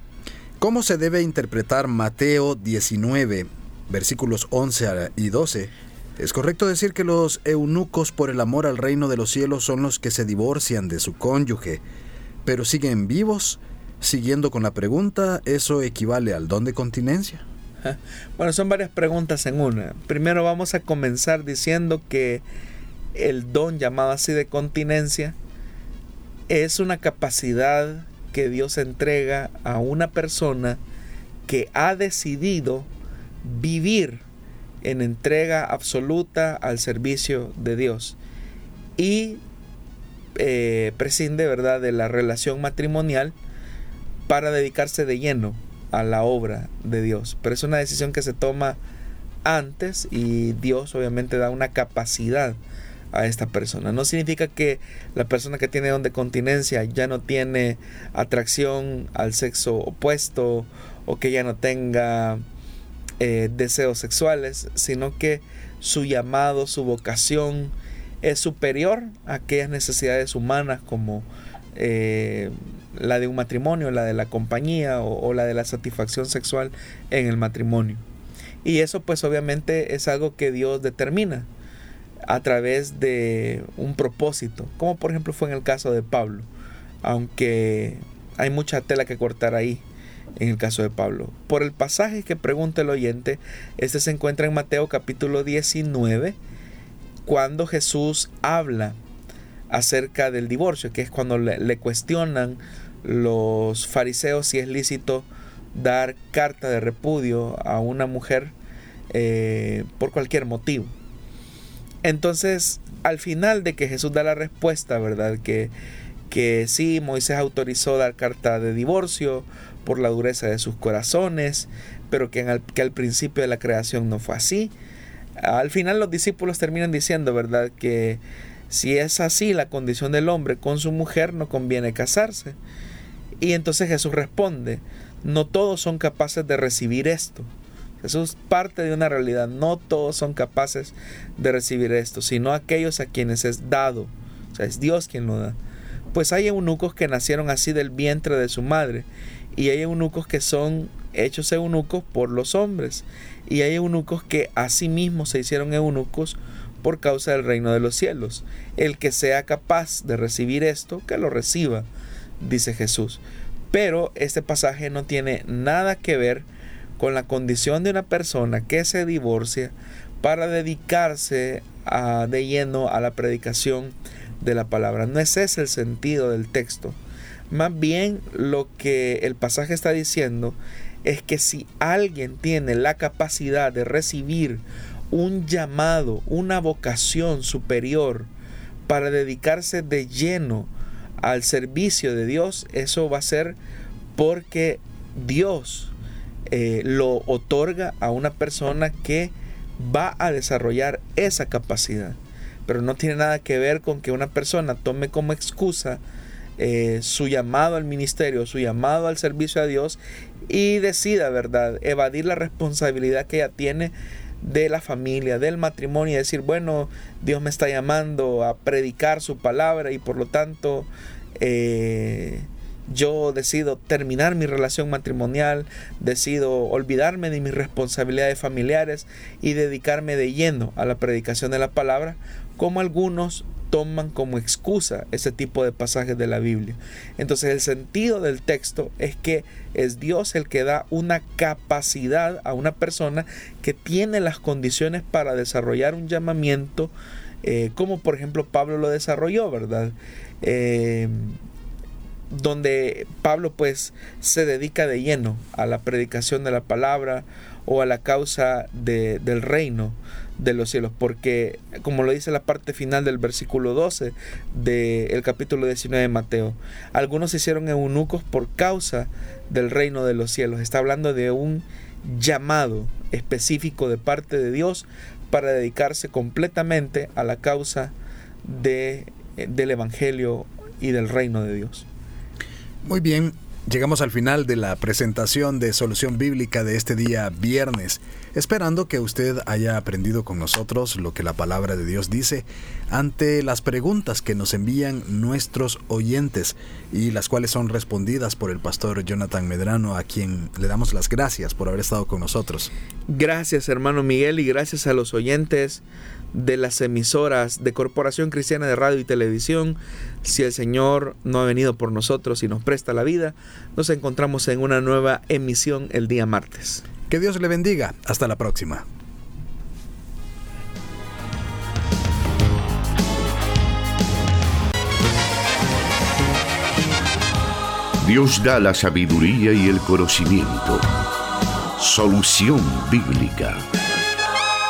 ¿cómo se debe interpretar Mateo 19, versículos 11 y 12? ¿Es correcto decir que los eunucos por el amor al reino de los cielos son los que se divorcian de su cónyuge, pero siguen vivos Siguiendo con la pregunta, ¿eso equivale al don de continencia? Bueno, son varias preguntas en una. Primero vamos a comenzar diciendo que el don llamado así de continencia es una capacidad que Dios entrega a una persona que ha decidido vivir en entrega absoluta al servicio de Dios y eh, prescinde verdad de la relación matrimonial para dedicarse de lleno a la obra de Dios. Pero es una decisión que se toma antes y Dios obviamente da una capacidad a esta persona. No significa que la persona que tiene don de continencia ya no tiene atracción al sexo opuesto o que ya no tenga eh, deseos sexuales, sino que su llamado, su vocación es superior a aquellas necesidades humanas como eh, la de un matrimonio, la de la compañía o, la de la satisfacción sexual en el matrimonio. Y eso pues obviamente es algo que Dios determina a través de un propósito, como por ejemplo fue en el caso de Pablo, aunque hay mucha tela que cortar ahí en el caso de Pablo. Por el pasaje que pregunta el oyente, este se encuentra en Mateo capítulo 19, cuando Jesús habla acerca del divorcio, que es cuando le, cuestionan los fariseos si es lícito dar carta de repudio a una mujer eh, por cualquier motivo. Entonces, al final de que Jesús da la respuesta, ¿verdad? Que, que sí, Moisés autorizó dar carta de divorcio por la dureza de sus corazones, pero que, que al principio de la creación no fue así. Al final los discípulos terminan diciendo, ¿verdad? Que si es así la condición del hombre con su mujer, no conviene casarse. Y entonces Jesús responde, no todos son capaces de recibir esto. Jesús parte de una realidad, no todos son capaces de recibir esto, sino aquellos a quienes es dado. O sea, es Dios quien lo da. Pues hay eunucos que nacieron así del vientre de su madre, y hay eunucos que son hechos eunucos por los hombres, y hay eunucos que asimismo se hicieron eunucos por causa del reino de los cielos. El que sea capaz de recibir esto, que lo reciba, dice Jesús. Pero este pasaje no tiene nada que ver con la condición de una persona que se divorcia para dedicarse a, de lleno a la predicación de la palabra. No es ese el sentido del texto. Más bien lo que el pasaje está diciendo es que si alguien tiene la capacidad de recibir un llamado, una vocación superior para dedicarse de lleno al servicio de Dios, eso va a ser porque Dios eh, lo otorga a una persona que va a desarrollar esa capacidad. Pero no tiene nada que ver con que una persona tome como excusa eh, su llamado al ministerio, su llamado al servicio a Dios y decida, ¿verdad?, evadir la responsabilidad que ella tiene de la familia, del matrimonio y decir, bueno, Dios me está llamando a predicar su palabra y por lo tanto eh, yo decido terminar mi relación matrimonial, decido olvidarme de mis responsabilidades familiares y dedicarme de lleno a la predicación de la palabra, como algunos toman como excusa ese tipo de pasajes de la Biblia. Entonces el sentido del texto es que es Dios el que da una capacidad a una persona que tiene las condiciones para desarrollar un llamamiento, eh, como por ejemplo Pablo lo desarrolló, ¿verdad? Eh, donde Pablo pues se dedica de lleno a la predicación de la palabra o a la causa del reino de los cielos, porque como lo dice la parte final del versículo 12 del capítulo 19 de Mateo, algunos se hicieron eunucos por causa del reino de los cielos. Está hablando de un llamado específico de parte de Dios para dedicarse completamente a la causa de, del Evangelio y del reino de Dios. Muy bien, Llegamos al final de la presentación de Solución Bíblica de este día viernes, esperando que usted haya aprendido con nosotros lo que la palabra de Dios dice ante las preguntas que nos envían nuestros oyentes y las cuales son respondidas por el pastor Jonathan Medrano, a quien le damos las gracias por haber estado con nosotros. Gracias hermano Miguel y gracias a los oyentes de las emisoras de Corporación Cristiana de Radio y Televisión. Si el Señor no ha venido por nosotros y nos presta la vida, nos encontramos en una nueva emisión el día martes. Que Dios le bendiga. Hasta la próxima. Dios da la sabiduría y el conocimiento. Solución bíblica.